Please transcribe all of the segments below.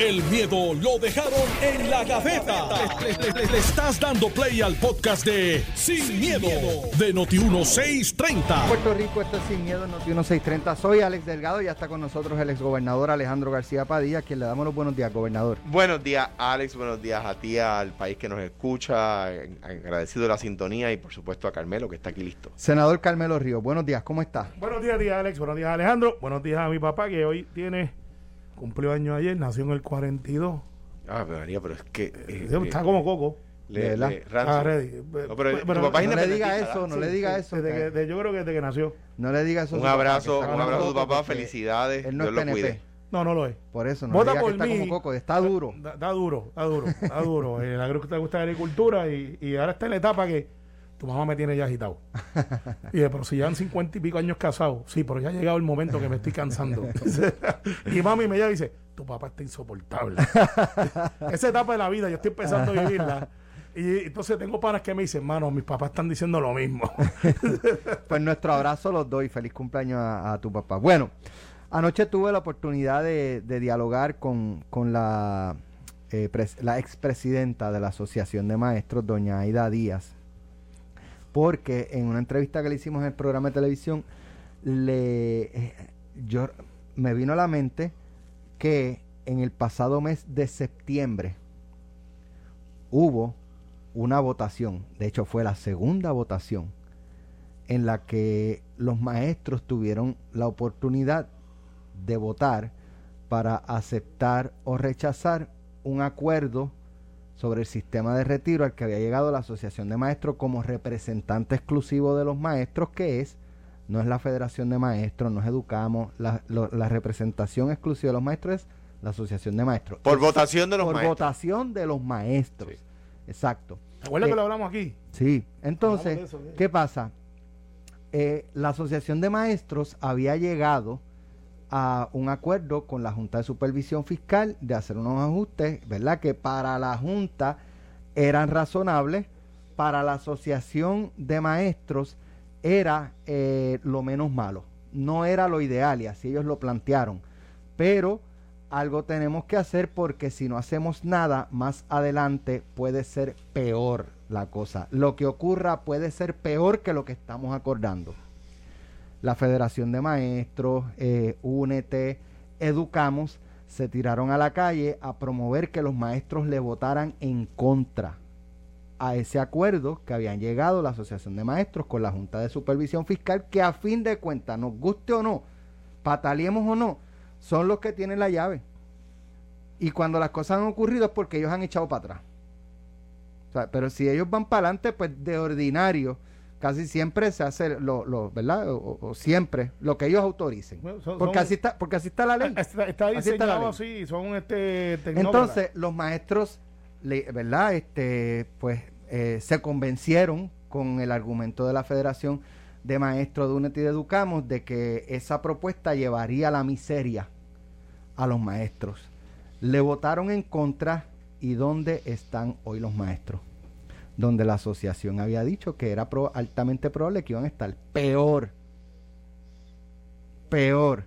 El miedo lo dejaron en la gaveta. Le, le- le estás dando play al podcast de Sin, miedo, de Noti1630. Puerto Rico, esto es Sin Miedo, Noti 1630. Soy Alex Delgado y ya está con nosotros el exgobernador Alejandro García Padilla, a quien le damos los buenos días, gobernador. Buenos días, Alex. Buenos días a ti, al país que nos escucha. Agradecido la sintonía y, por supuesto, a Carmelo, que está aquí listo. Senador Carmelo Ríos, buenos días, ¿cómo está? Buenos días, tía Alex. Buenos días, Alejandro. Buenos días a mi papá, que hoy tiene. Cumplió año ayer, nació en el 42. Ah, pero María, pero es que. eh, Está eh, como coco. le-. Ah, ready. No, pero Pero- papá es no le diga eso, no le diga eso. Desde que, que- de- yo creo que desde que nació. no le diga eso. Un papá, abrazo, que está un abrazo a tu papá. Felicidades. Él no Dios es lo cuide. No, no lo es. Por eso, no Vota le diga que por está mí. como coco, está duro. Da duro, da duro, da duro. Eh, la creo que te gusta la agricultura y, y ahora está en la etapa que tu mamá me tiene ya agitado. Y dije, pero si llevan cincuenta y pico años casados, sí, pero ya ha llegado el momento que me estoy cansando. y mami me llama y dice, tu papá está insoportable. Esa etapa de la vida yo estoy empezando a vivirla. Y entonces tengo panas que me dicen, mano, mis papás están diciendo lo mismo. Pues nuestro abrazo los doy. Feliz cumpleaños a, a tu papá. Bueno, anoche tuve la oportunidad de, de dialogar con, con la, eh, pres- la expresidenta de la Asociación de Maestros, doña Aida Díaz, porque en una entrevista que le hicimos en el programa de televisión, le, eh, yo, me vino a la mente que en el pasado mes de septiembre hubo una votación, de hecho fue la segunda votación, en la que los maestros tuvieron la oportunidad de votar para aceptar o rechazar un acuerdo sobre el sistema de retiro al que había llegado la Asociación de Maestros como representante exclusivo de los maestros, que es, no es la Federación de Maestros, no es Educamos, la, lo- la representación exclusiva de los maestros es la Asociación de Maestros. Por Es- votación de los por maestros. votación de los maestros. Sí. Exacto. ¿Te acuerdas Eh, que lo hablamos aquí? Sí, entonces. ¿qué pasa? Eh, la Asociación de Maestros había llegado a un acuerdo con la Junta de Supervisión Fiscal de hacer unos ajustes, ¿verdad? Que para la Junta eran razonables, para la Asociación de Maestros era eh, lo menos malo, no era lo ideal y así ellos lo plantearon, pero algo tenemos que hacer porque si no hacemos nada, más adelante puede ser peor la cosa. Lo que ocurra puede ser peor que lo que estamos acordando. La Federación de Maestros, eh, Únete, Educamos, se tiraron a la calle a promover que los maestros le votaran en contra a ese acuerdo que habían llegado la Asociación de Maestros con la Junta de Supervisión Fiscal, que a fin de cuentas, nos guste o no, pataleemos o no, son los que tienen la llave. Y cuando las cosas han ocurrido es porque ellos han echado para atrás. Pero si ellos van para adelante, pues de ordinario, casi siempre se hace lo, lo ¿verdad? O, siempre lo que ellos autoricen. Bueno, son- porque son- así está, porque así está la ley. Está, está Así está la diseñado ley. así, son este. Entonces, los maestros, le- ¿verdad? Este, pues eh, se convencieron con el argumento de la Federación de Maestros de UNET y de Educamos de que esa propuesta llevaría la miseria a los maestros. Le votaron en contra y ¿dónde están hoy los maestros? Donde la asociación había dicho que era pro- altamente probable que iban a estar peor. Peor.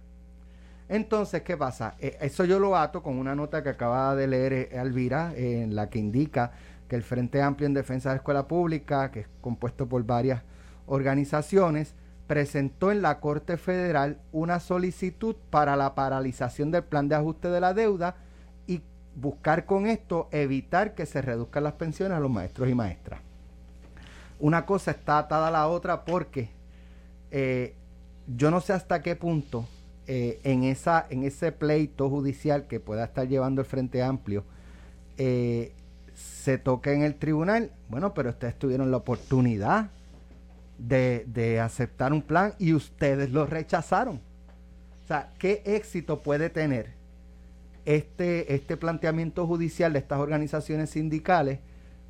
Entonces, ¿qué pasa? Eh, eso yo lo ato con una nota que acaba de leer eh, en la que indica que el Frente Amplio en Defensa de la Escuela Pública, que es compuesto por varias organizaciones, presentó en la Corte Federal una solicitud para la paralización del plan de ajuste de la deuda buscar con esto evitar que se reduzcan las pensiones a los maestros y maestras. Una cosa está atada a la otra porque eh, yo no sé hasta qué punto eh, en, esa, en ese pleito judicial que pueda estar llevando el Frente Amplio eh, se toque en el tribunal. Bueno, pero ustedes tuvieron la oportunidad de, de aceptar un plan y ustedes lo rechazaron. O sea, ¿qué éxito puede tener este, este planteamiento judicial de estas organizaciones sindicales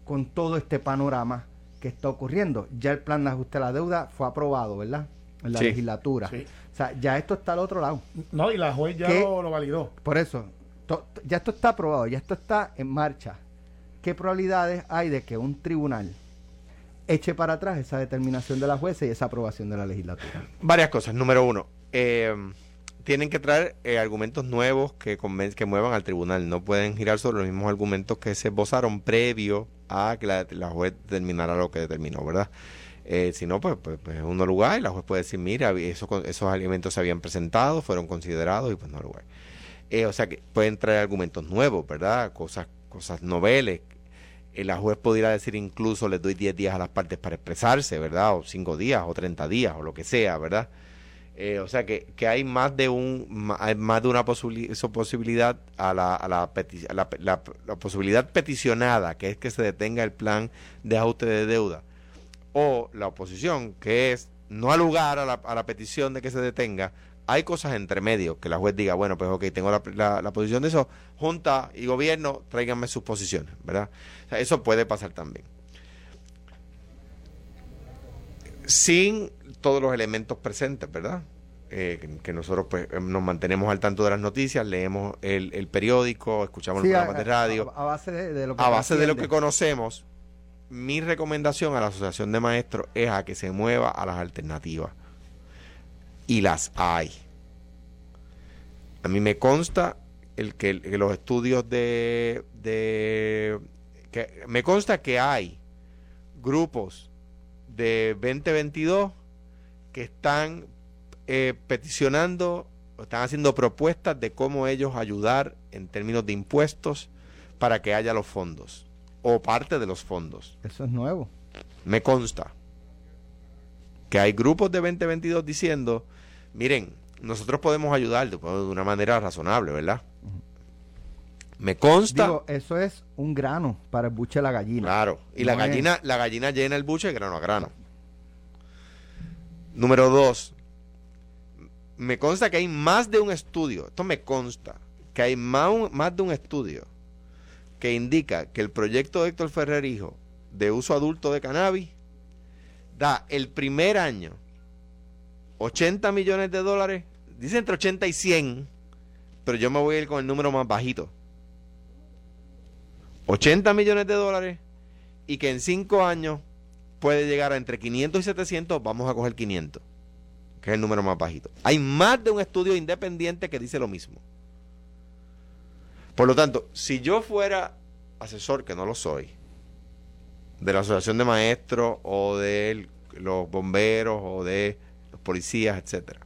con todo este panorama que está ocurriendo? Ya el plan de ajuste a la deuda fue aprobado, ¿verdad? En la Sí. legislatura. Sí. O sea, ya esto está al otro lado. No, y la juez ya lo, lo validó. Por eso, to- ya esto está aprobado, ya esto está en marcha. ¿Qué probabilidades hay de que un tribunal eche para atrás esa determinación de la jueza y esa aprobación de la legislatura? Varias cosas. Número uno, eh, tienen que traer eh, argumentos nuevos que, que muevan al tribunal. No pueden girar sobre los mismos argumentos que se esbozaron previo a que la, juez determinara lo que determinó, ¿verdad? Eh, si no, pues, pues, pues es un no lugar y la juez puede decir, mira, esos, esos alimentos se habían presentado, fueron considerados y pues no lugar. Eh, o sea que pueden traer argumentos nuevos, ¿verdad? Cosas, cosas noveles. Eh, la juez pudiera decir incluso les doy 10 días a las partes para expresarse, ¿verdad? O 5 días o 30 días o lo que sea, ¿verdad? Eh, o sea que, que hay más de un hay más de una posibilidad a la, a la, peti- la, la- posibilidad peticionada, que es que se detenga el plan de ajuste de deuda, o la oposición, que es no al lugar a la, a la petición de que se detenga. Hay cosas entre medio que la juez diga, bueno, pues ok, tengo la, posición de eso, Junta y Gobierno, tráiganme sus posiciones, ¿verdad? Eso puede pasar también. Sin todos los elementos presentes, ¿verdad? Eh, que, nosotros pues eh, nos mantenemos al tanto de las noticias, leemos el, el periódico, escuchamos Sí, los a, programas de radio. a- a base de, de lo que A base de lo que trasciende. conocemos, mi recomendación a la Asociación de Maestros es a que se mueva a las alternativas. Y las hay. A mí me consta el que, que los estudios de, de que me consta que hay grupos de 2022 que están eh, peticionando, o están haciendo propuestas de cómo ellos ayudar en términos de impuestos para que haya los fondos o parte de los fondos. Eso es nuevo. Me consta que hay grupos de 2022 diciendo, miren, nosotros podemos ayudar de, una manera razonable, ¿verdad? Me consta, Digo, eso es un grano para el buche de la gallina. claro, y la es- gallina, la gallina llena el buche de grano a grano. Número dos, me consta que hay más de un estudio, esto me consta, que hay más, de un estudio que indica que el proyecto de Héctor Ferrer Hijo de uso adulto de cannabis da el primer año 80 millones de dólares, dice entre 80 y 100, pero yo me voy a ir con el número más bajito. 80 millones de dólares y que en 5 años puede llegar a entre 500 y 700, vamos a coger 500, que es el número más bajito. Hay más de un estudio independiente que dice lo mismo. Por lo tanto, si yo fuera asesor, que no lo soy, de la Asociación de Maestros o de los bomberos o de los policías, etcétera,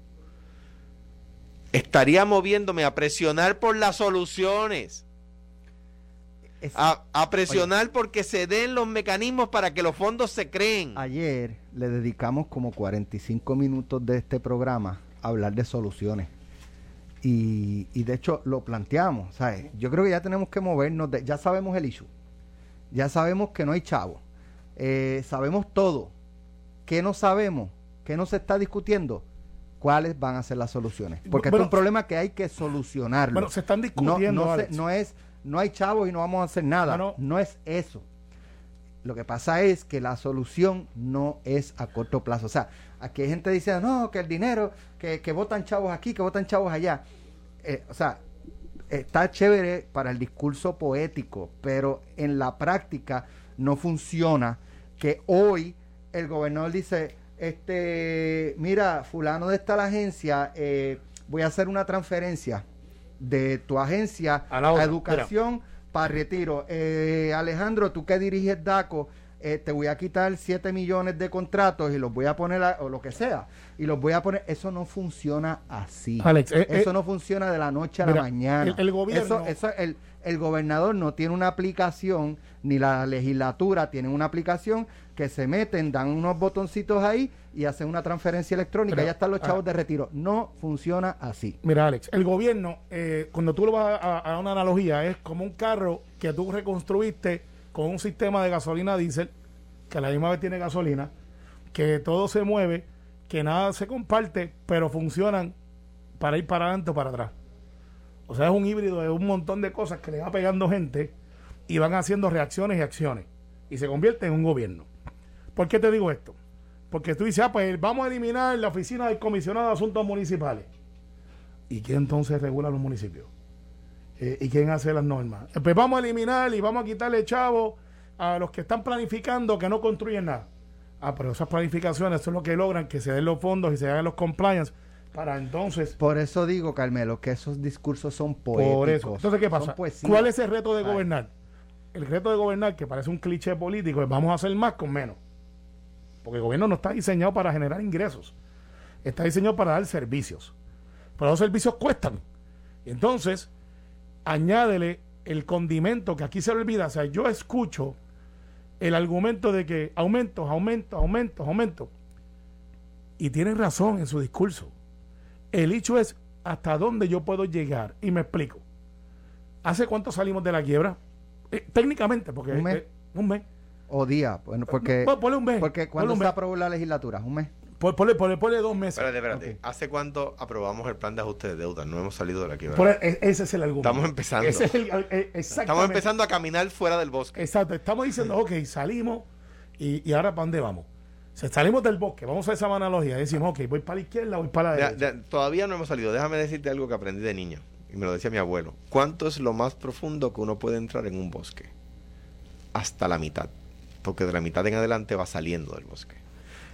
estaría moviéndome a presionar por las soluciones, Es- a, a presionar porque se den los mecanismos para que los fondos se creen. Ayer le dedicamos como 45 minutos de este programa a hablar de soluciones. Y, y de hecho lo planteamos, ¿sabes? Yo creo que ya tenemos que movernos, de- ya sabemos el issue, ya sabemos que no hay chavo, Eh, sabemos todo. ¿Qué no sabemos? ¿Qué no se está discutiendo? ¿Cuáles van a ser las soluciones? Porque Bueno, este es un problema que hay que solucionarlo. Bueno, se están discutiendo, no, se- Alex. no es, no hay chavos y no vamos a hacer nada. No, no. no es eso. Lo que pasa es que la solución no es a corto plazo. O sea, aquí hay gente diciendo, no, que el dinero, que, que votan chavos aquí, que votan chavos allá. Eh, o sea, está chévere para el discurso poético, pero en la práctica no funciona que hoy el gobernador dice, este, mira, fulano de esta la agencia, eh, voy a hacer una transferencia de tu agencia A la a, educación para retiro. Eh, Alejandro, tú que diriges DACO, eh, te voy a quitar 7 millones de contratos y los voy a poner, a- o lo que sea, y los voy a poner. Eso no funciona así. Alex, eh, eso eh, no funciona de la noche a mira, la mañana. el- el gobierno- Eso, eso, el, el gobernador no tiene una aplicación, ni la legislatura tiene una aplicación que se meten, dan unos botoncitos ahí y hacen una transferencia electrónica. Mira, ya están los chavos ah. de retiro. No funciona así. Mira, Alex, el gobierno, eh, cuando tú lo vas a, a una analogía, es como un carro que tú reconstruiste con un sistema de gasolina diésel, que a la misma vez tiene gasolina, que todo se mueve, que nada se comparte, pero funcionan para ir para adelante o para atrás. O sea, es un híbrido de un montón de cosas que le va pegando gente y van haciendo reacciones y acciones. Y se convierte en un gobierno. ¿Por qué te digo esto? Porque tú dices, ah, pues vamos a eliminar la oficina del comisionado de asuntos municipales. ¿Y quién entonces regula los municipios? Eh, ¿Y quién hace las normas? Eh, Pues vamos a eliminar y vamos a quitarle chavo a los que están planificando que no construyen nada. Ah, pero esas planificaciones son lo que logran que se den los fondos y se hagan los compliance. para entonces... Por eso digo, Carmelo, que esos discursos son poéticos. Por eso. Entonces, ¿qué pasa? ¿Cuál es el reto de gobernar? El reto de gobernar, que parece un cliché político, es vamos a hacer más con menos. Porque el gobierno no está diseñado para generar ingresos. Está diseñado para dar servicios. Pero los servicios cuestan. Entonces, añádele el condimento que aquí se le olvida. O sea, yo escucho el argumento de que aumentos, aumentos, aumentos, aumentos. Y tienen razón en su discurso. El hecho es hasta dónde yo puedo llegar. Y me explico. ¿Hace cuánto salimos de la quiebra? Eh, técnicamente, porque... Un mes. eh, un mes. O día, bueno, porque, Pon- ponle un mes. porque cuando se aprobó la legislatura, un mes. Pon- Ponle, ponle- ponle dos meses. Espérate, espérate. ¿Hace cuánto aprobamos el plan de ajuste de deuda? No hemos salido de la quiebra. Por- e- ese es el argumento. Estamos empezando. Ese es el, eh, exactamente. Estamos empezando a caminar fuera del bosque. Exacto, estamos diciendo, ok, salimos y, y ahora ¿para dónde vamos? O sea, salimos del bosque, vamos a esa analogía, decimos, ok, voy para la izquierda, voy para la Ya- derecha. ya, todavía no hemos salido. Déjame decirte algo que aprendí de niño. Y me lo decía mi abuelo. ¿Cuánto es lo más profundo que uno puede entrar en un bosque? Hasta la mitad. Porque de la mitad en adelante va saliendo del bosque.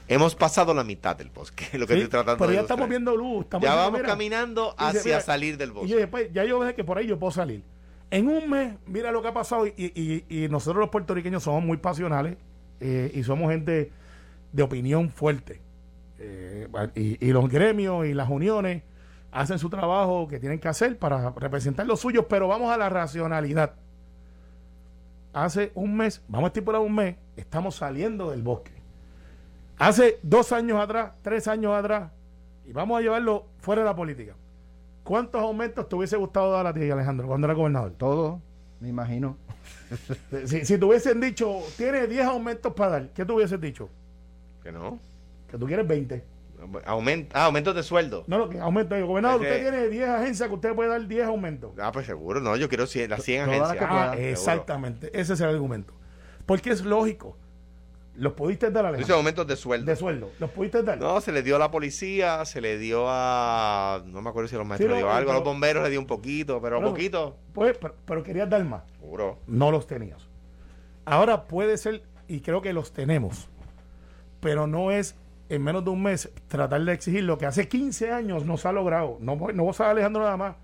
Hemos pasado la mitad del bosque. Lo que Sí, estoy tratando pero de ya estamos viendo luz. Estamos Ya vamos mira, caminando dice, hacia mira, salir del bosque. después, ya yo sé que por ahí yo puedo salir. En un mes, mira lo que ha pasado. Y, y- y nosotros los puertorriqueños somos muy pasionales eh, y somos gente de opinión fuerte. Eh, y, y los gremios y las uniones hacen su trabajo que tienen que hacer para representar los suyos, pero vamos a la racionalidad. Hace un mes, vamos a estipular un mes, estamos saliendo del bosque. Hace dos años atrás, tres años atrás, y vamos a llevarlo fuera de la política. ¿Cuántos aumentos te hubiese gustado dar a ti, Alejandro, cuando era gobernador? Todo, me imagino. Si, si te hubiesen dicho, tienes 10 aumentos para dar, ¿qué te hubieses dicho? Que no. Que tú quieres 20. Aumenta, ah, aumentos de sueldo. No, lo que aumento. Digo, Gobernador, usted tiene 10 agencias que usted puede dar 10 aumentos. Ah, pues seguro. No, yo quiero 100, las 100 Todas las agencias. Ah, Seguro. exactamente. Ese es el argumento. Porque es lógico. Los pudiste dar, Dice Alejandro, aumentos de sueldo. de sueldo. Los pudiste dar. No, se le dio a la policía, se le dio a. No me acuerdo si a los maestros Sí, le dio algo, a los bomberos le dio un poquito, pero Pero- poquito. Pues, pero, pero querías dar más. Seguro. No los tenías. Ahora puede ser, y creo que los tenemos, pero no es en menos de un mes tratar de exigir lo que hace 15 años no se ha logrado. No, no vos Alejandro, nada más.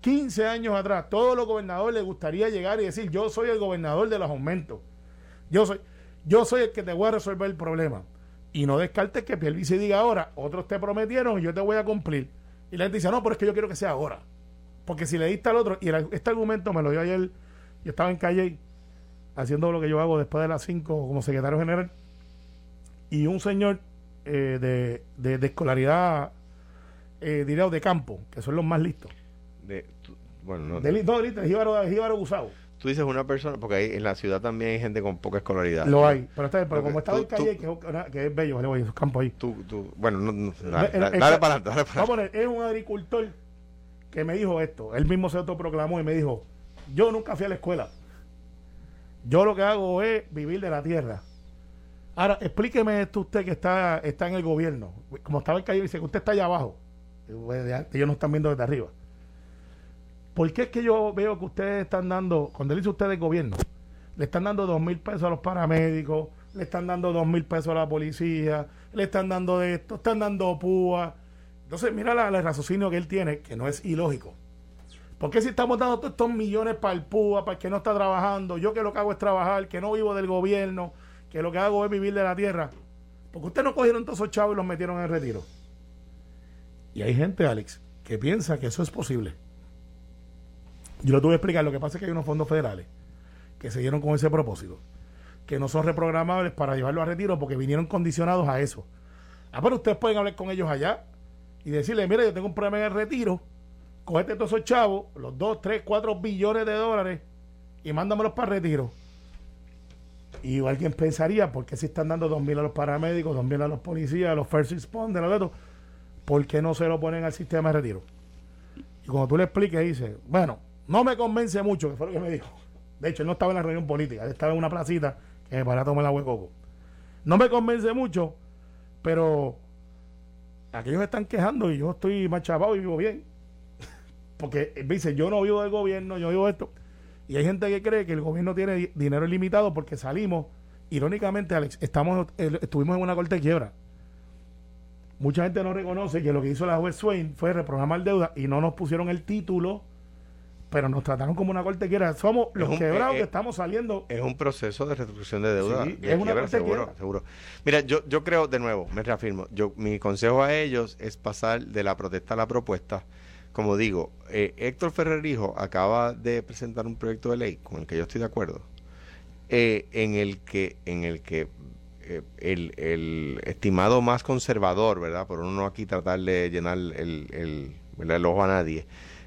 15 años atrás, todos los gobernadores les gustaría llegar y decir, yo soy el gobernador de los aumentos. Yo soy, yo soy el que te voy a resolver el problema. Y no descartes que Pierluisi diga ahora, otros te prometieron y yo te voy a cumplir. Y la gente dice, no, pero es que yo quiero que sea ahora. Porque si le diste al otro, y este argumento me lo dio ayer, yo estaba en calle haciendo lo que yo hago después de las 5 como secretario general, y un señor eh, de, de, de escolaridad, eh, diría, de campo, que son los más listos. De- tú- bueno, no, De, no, listo, de jíbaro, Gusao. tú dices una persona, porque ahí en la ciudad también hay gente con poca escolaridad. Lo hay. Pero, está pero como tú- en calle, tú- que, es una- que es bello, vale, voy, esos campos ahí. Tú, tú, bueno, no, no, dale, dale, dale exacto. para adelante, dale para Vamos a poner, es un agricultor que me dijo esto. Él mismo se autoproclamó y me dijo, yo nunca fui a la escuela. Yo lo que hago es vivir de la tierra. Ahora, explíqueme esto usted que está, está en el gobierno. Como estaba en calle, dice que usted está allá abajo. Ellos no están viendo desde arriba. ¿Por qué es que yo veo que ustedes están dando, cuando dice ustedes gobierno, le están dando dos mil pesos a los paramédicos, le están dando dos mil pesos a la policía, le están dando esto, están dando púa. Entonces, mira la- el raciocinio que él tiene, que no es ilógico. ¿Por qué si estamos dando todos estos millones para el púa, para el que no está trabajando, yo que lo que hago es trabajar, que no vivo del gobierno, que lo que hago es vivir de la tierra? Porque ustedes no cogieron todos esos chavos y los metieron en retiro. Y hay gente, Alex, que piensa que eso es posible. Yo lo tuve que explicar. Lo que pasa es que hay unos fondos federales que se dieron con ese propósito, que no son reprogramables para llevarlo a retiro porque vinieron condicionados a eso. Ah, pero ustedes pueden hablar con ellos allá y decirle, mira, yo tengo un problema en el retiro, cógete todos esos chavos, los 2, 3, 4 billones de dólares y mándamelos para el retiro. Y alguien pensaría, ¿por qué si están dando 2 mil a los paramédicos, 2 mil a los policías, a los first responders, a los estos? ¿Por qué no se lo ponen al sistema de retiro? Y cuando tú le expliques, dice, bueno, no me convence mucho, que fue lo que me dijo. De hecho, él no estaba en la reunión política, él estaba en una placita que me paré a tomar agua de coco. No me convence mucho, pero aquellos están quejando y yo estoy más chapado y vivo bien. Porque él dice, yo no vivo del gobierno, yo vivo esto. Y hay gente que cree que el gobierno tiene di- dinero ilimitado porque salimos, irónicamente, Alex, estamos, estuvimos en una corte de quiebra. mucha gente no reconoce que lo que hizo la juez Swain fue reprogramar deuda y no nos pusieron el título, pero nos trataron como una corte quiera. Somos los un- quebrados eh, que eh, estamos saliendo. Es un proceso de restitución de deuda. Sí, de es una quiebra, corte seguro, quiebra. seguro. Mira, yo, yo creo, de nuevo, me reafirmo, yo, mi consejo a ellos es pasar de la protesta a la propuesta. Como digo, eh, Héctor Ferrerijo acaba de presentar un proyecto de ley con el que yo estoy de acuerdo, eh, en el que, en el que eh, el, el estimado más conservador, ¿verdad? Por uno no aquí tratar de llenar el, el, ¿verdad? el ojo a nadie,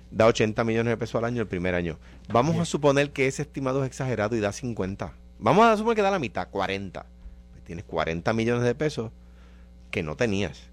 da 80 millones de pesos al año el primer año. Vamos a suponer que ese estimado es exagerado y da 50. Vamos a suponer que da la mitad, 40. Pues tienes 40 millones de pesos que no tenías.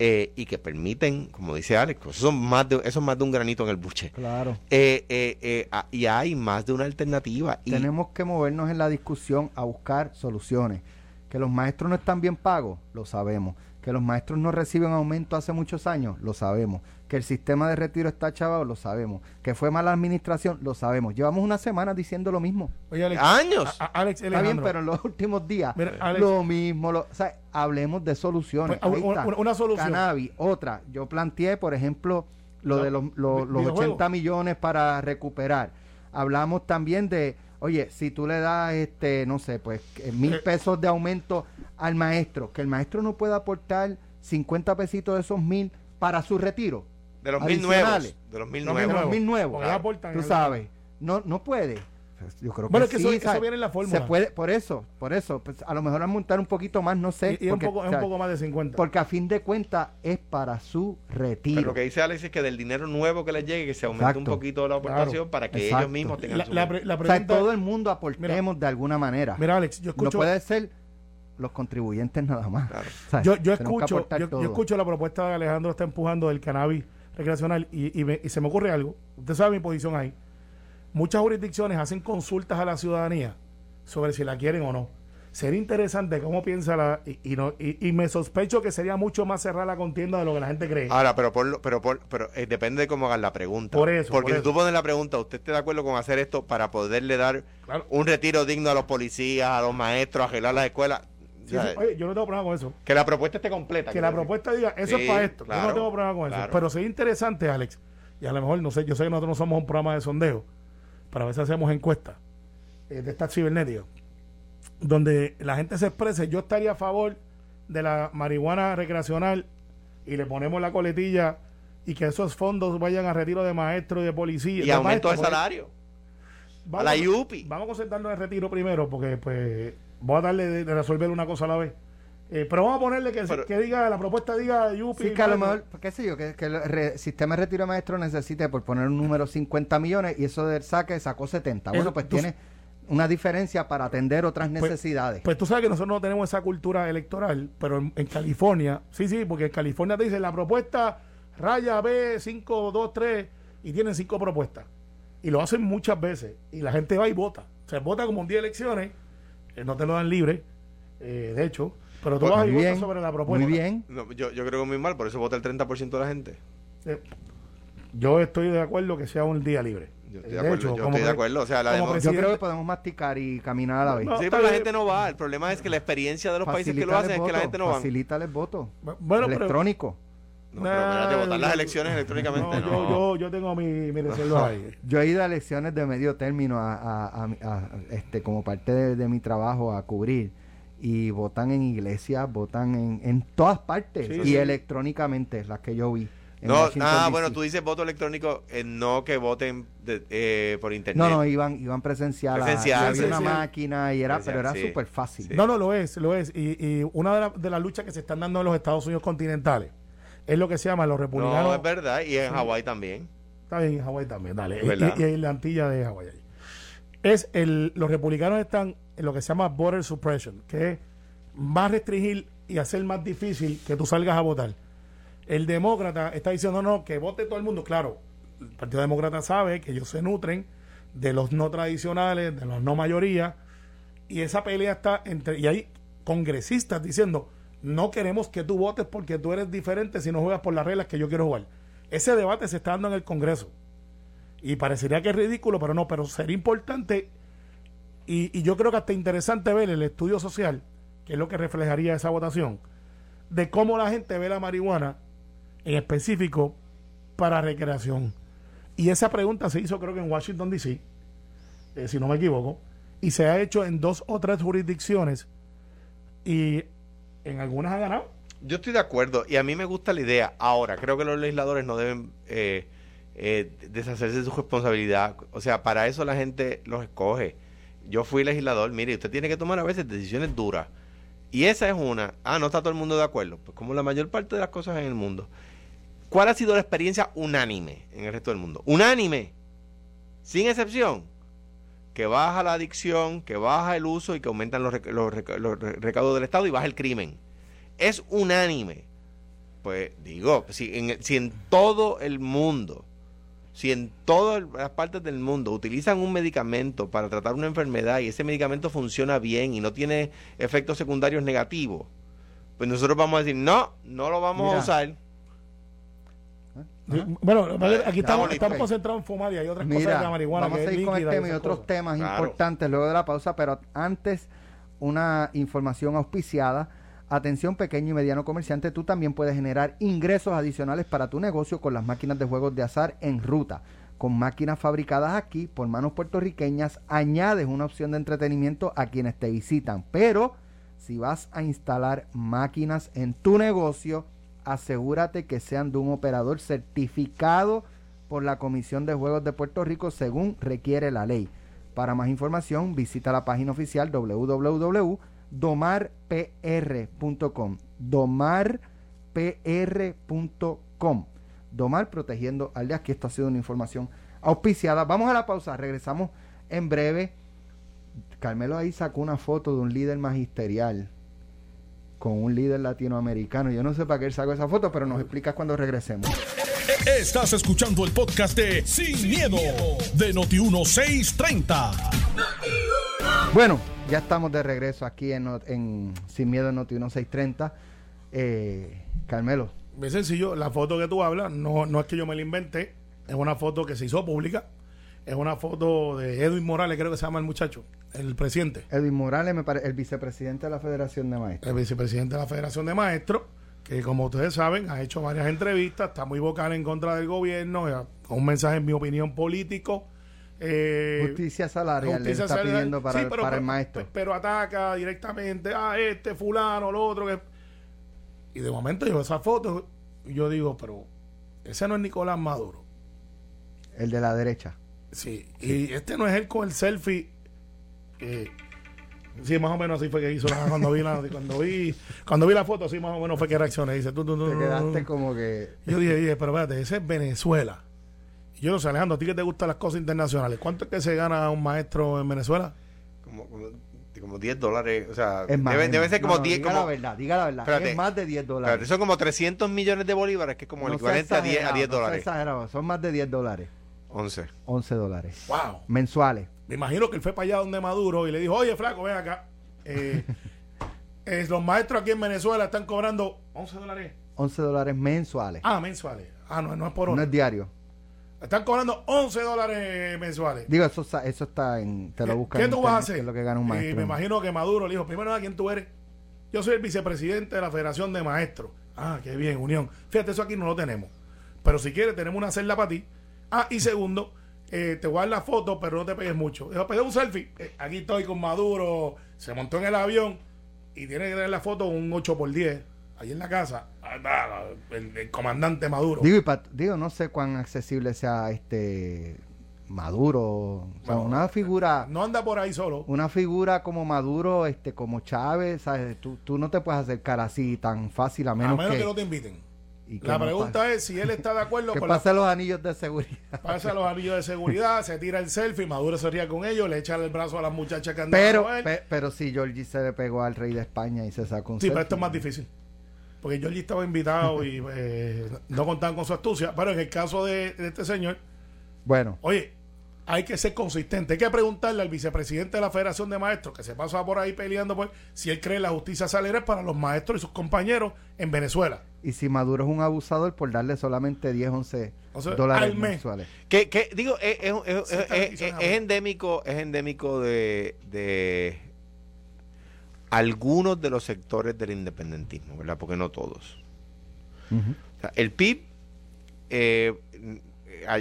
Eh, y que permiten, como dice Alex, pues eso, son más de, eso es más de un granito en el buche. Claro. Eh, eh, eh, ah, y hay más de una alternativa. Y, Tenemos que movernos en la discusión a buscar soluciones. Que los maestros no están bien pagos, lo sabemos. Que los maestros no reciben aumento hace muchos años, lo sabemos. Que el sistema de retiro está chavado, lo sabemos. Que fue mala administración, lo sabemos. Llevamos una semana diciendo lo mismo. Oye, Alex, ¡Años! a- a- Alex Está bien, pero en los últimos días, Mira, Alex. lo mismo. Lo, o sea, hablemos de soluciones. Pues, Ahí una- está. una solución. Cannabis, otra. Yo planteé, por ejemplo, lo No, de los, los videojuegos. 80 millones para recuperar. Hablamos también de, oye, si tú le das, este, no sé, pues mil Eh. pesos de aumento al maestro, que el maestro no pueda aportar 50 pesitos de esos mil para su retiro. de los mil nuevos. De los mil Los De mil nuevos. los mil nuevos. Tú sabes. No, no puede. Yo creo que Bueno, es que sí, eso- viene en la fórmula. Se puede, por eso, por eso. Pues a lo mejor a montar un poquito más, no sé. y, y es, un poco, es un poco más de 50. Porque a fin de cuentas es para su retiro. Pero lo que dice Alex es que del dinero nuevo que les llegue, que se aumente un poquito la aportación Claro. para que Exacto. ellos mismos tengan la, su... la pre- la o sea, pregunta, todo el mundo aportemos de alguna manera. mira, Alex, yo no escucho, puede ser los contribuyentes nada más. Yo, yo que escucho, yo, escucho la propuesta de Alejandro está empujando del cannabis recreacional y, y, me- y se me ocurre algo. Usted sabe mi posición ahí. Muchas jurisdicciones hacen consultas a la ciudadanía sobre si la quieren o no. Sería interesante cómo piensa la y, y no y, y me sospecho que sería mucho más cerrada la contienda de lo que la gente cree. Ahora, pero por, pero por, pero eh, depende de cómo hagan la pregunta. Por eso, Porque por si eso. tú pones la pregunta, ¿usted está de acuerdo con hacer esto para poderle dar Claro. un retiro digno a los policías, a los maestros, a arreglar las escuelas? Sí, oye, yo no tengo problema con eso. Que la propuesta esté completa. que la decir. propuesta diga, eso Sí, es para esto. yo no tengo problema con eso. Pero sería interesante, Alex, y a lo mejor, no sé, yo sé que nosotros no somos un programa de sondeo, para ver si hacemos encuestas eh, de estas cibernéticas, donde la gente se exprese, yo estaría a favor de la marihuana recreacional y le ponemos la coletilla y que esos fondos vayan a retiro de maestros y de policía. Y aumento de maestros, salario. Vamos a la IUPI. Vamos a concentrarnos en el retiro primero, porque pues voy a darle de, de resolver una cosa a la vez. Eh, pero vamos a ponerle que, Pero- que diga, la propuesta diga IUPI. Sí, que a lo maestro. mejor, qué sé yo, que, que el re- sistema de retiro de maestros necesite, por poner un número, 50 millones y eso del saque sacó 70. Bueno, Eso, pues tú- tiene una diferencia para atender otras necesidades. Pues tú sabes que nosotros no tenemos esa cultura electoral, pero en, en California, sí, sí, porque en California te dicen la propuesta raya B 523 y tienen cinco propuestas. Y lo hacen muchas veces. Y la gente va y vota. O sea, vota como un día de elecciones, eh, no te lo dan libre, eh, de hecho, pero tú Pues, vas y muy votas bien, sobre la propuesta. muy bien. No, yo, yo creo que es muy mal, por eso vota el 30% de la gente. Eh, yo estoy de acuerdo que sea un día libre. Yo estoy Eh, de acuerdo, yo estoy de acuerdo. O sea, la Yo creo que podemos masticar y caminar a la vez. No, Sí, pero la gente no va. El problema es que la experiencia de los países que lo hacen es que la gente no va. Facilítale el voto. Bueno, pero- electrónico. No, pero espérate, Nah, votar las elecciones electrónicamente No, no. Yo, yo, yo tengo mi, mi reserva ahí. Yo he ido a elecciones de medio término a, a- a- a- este, como parte de, de mi trabajo a cubrir y votan en iglesias, votan en, en todas partes Sí, y sí. electrónicamente, las que yo vi. No, ah, bueno, tú dices voto electrónico, eh, no que voten de- eh, por internet. No, no, iban, iban presencial. Presencial, había una máquina y era, Presencial, pero era sí. súper fácil. Sí. No, no, lo es, lo es. Y, y una de, la- de las luchas que se están dando en los Estados Unidos continentales es lo que se llama los republicanos. No, es verdad, y en Hawái también. Está bien, en Hawái también, dale. Es Y, verdad. y- en la antilla de Hawái. Es el, los republicanos están en lo que se llama border suppression, que es más restringir y hacer más difícil que tú salgas a votar. El demócrata está diciendo no, que vote todo el mundo. Claro, el Partido Demócrata sabe que ellos se nutren de los no tradicionales, de los no mayoría, y esa pelea está entre. Y hay congresistas diciendo: no queremos que tú votes porque tú eres diferente si no juegas por las reglas que yo quiero jugar. Ese debate se está dando en el Congreso. Y parecería que es ridículo, pero no, pero sería importante. Y, y yo creo que hasta interesante ver el estudio social, que es lo que reflejaría esa votación, de cómo la gente ve la marihuana, en específico para recreación. Y esa pregunta se hizo creo que en Washington, D.C., eh, si no me equivoco, y se ha hecho en dos o tres jurisdicciones y en algunas ha ganado. Yo estoy de acuerdo y a mí me gusta la idea. Ahora, creo que los legisladores no deben eh, eh, deshacerse de su responsabilidad. O sea, para eso la gente los escoge. Yo fui legislador, mire, usted tiene que tomar a veces decisiones duras. Y esa es una. Ah, no está todo el mundo de acuerdo. Pues como la mayor parte de las cosas en el mundo. ¿Cuál ha sido la experiencia unánime en el resto del mundo? Unánime. Sin excepción. Que baja la adicción, que baja el uso y que aumentan los, recaudos del Estado y baja el crimen. Es unánime. Pues digo, si en, si en todo el mundo si en todas las partes del mundo utilizan un medicamento para tratar una enfermedad y ese medicamento funciona bien y no tiene efectos secundarios negativos, pues nosotros vamos a decir, no, no lo vamos a usar. Bueno, aquí estamos, estamos concentrados en fumar y hay otras cosas de la marihuana. Vamos a seguir con el tema y otros temas importantes luego de la pausa, pero antes una información auspiciada Atención pequeño y mediano comerciante, tú también puedes generar ingresos adicionales para tu negocio con las máquinas de juegos de azar en ruta. Con máquinas fabricadas aquí por manos puertorriqueñas, añades una opción de entretenimiento a quienes te visitan. Pero si vas a instalar máquinas en tu negocio, asegúrate que sean de un operador certificado por la Comisión de Juegos de Puerto Rico según requiere la ley. Para más información, visita la página oficial www domarpr.com. Domarpr.com. Domar protegiendo al de aquí. Esto ha sido una información auspiciada. Vamos a la pausa. Regresamos en breve. Carmelo ahí sacó una foto de un líder magisterial con un líder latinoamericano. Yo no sé para qué él sacó esa foto, pero nos explicas cuando regresemos. Estás escuchando el podcast de Sin, miedo, de Noti 1630. Bueno, ya estamos de regreso aquí en, Sin Miedo en Noti 1630. Eh, Carmelo. Muy sencillo, la foto que tú hablas no, no es que yo me la inventé, es una foto que se hizo pública. Es una foto de Edwin Morales, creo que se llama el muchacho, el presidente. Edwin Morales, me parece, el vicepresidente de la Federación de Maestros. El vicepresidente de la Federación de Maestros, que como ustedes saben, ha hecho varias entrevistas, está muy vocal en contra del gobierno, con un mensaje, en mi opinión, político eh, justicia salarial le está pidiendo para, el maestro. Pero, ataca directamente a este, fulano, lo otro. Que... Y de momento yo esa foto y yo digo, pero ese no es Nicolás Maduro. El de la derecha. Sí, y este no es él con el selfie. Eh, sí, más o menos así fue que hizo cuando vi la, cuando vi cuando vi la foto, así más o menos fue que reaccioné. Dice, tú, tú, tú, Te quedaste como que. Yo dije, dije, pero espérate, ese es Venezuela. Yo no sé, Alejandro, ¿a ti que te gustan las cosas internacionales? ¿Cuánto es que se gana un maestro en Venezuela? Como, como, 10 dólares. O sea, debe, ser como 10. diga la verdad, diga la verdad. es más de 10 dólares. son como 300 millones de bolívares, que es como el equivalente a 10, a 10 dólares. son más de 10 dólares. 11. 11 dólares. Wow. Mensuales. Me imagino que él fue para allá donde Maduro y le dijo, oye, flaco, ven acá. Eh, los maestros aquí en Venezuela están cobrando 11 dólares. 11 dólares mensuales. Ah, mensuales. Ah, no, no es por hora. No es diario. Están cobrando 11 dólares mensuales. Digo, eso está, eso está en. Te lo buscan. ¿Qué tú vas a hacer? es lo que gana un maestro. Y me imagino que Maduro le dijo: primero, ¿quién tú eres? Yo soy el vicepresidente de la Federación de Maestros. Ah, qué bien, Unión. Fíjate, eso aquí no lo tenemos. Pero si quieres, tenemos una celda para ti. Ah, y segundo, eh, te voy a dar la foto, pero no te pegues mucho. Dijo, pegué un selfie. Eh, aquí estoy con Maduro. Se montó en el avión y tiene que tener la foto un 8x10 ahí en la casa, el, comandante Maduro. Digo, digo, no sé cuán accesible sea este Maduro, una figura... No anda por ahí solo. Una figura como Maduro, este como Chávez, ¿sabes? Tú, tú no te puedes acercar así tan fácil a menos, a menos que, no te inviten. la pregunta es si él está de acuerdo que con pase los anillos de seguridad. Pasa los anillos de seguridad, se tira el selfie, Maduro se ría con ellos, le echa el brazo a las muchachas que andan pero, pero si Georgie se le pegó al rey de España y se sacó un Sí, pero esto es más difícil porque Georgie estaba invitado y eh, no contaban con su astucia. Pero en el caso de, este señor, bueno, oye, hay que ser consistente. Hay que preguntarle al vicepresidente de la Federación de Maestros, que se pasa por ahí peleando, pues, si él cree la justicia salarial para los maestros y sus compañeros en Venezuela. Y si Maduro es un abusador por darle solamente 10, 11 dólares mensuales. Que, que digo, es, es, endémico, es endémico de, de algunos de los sectores del independentismo, ¿verdad? Porque no todos. Ujú. O sea, el PIB eh,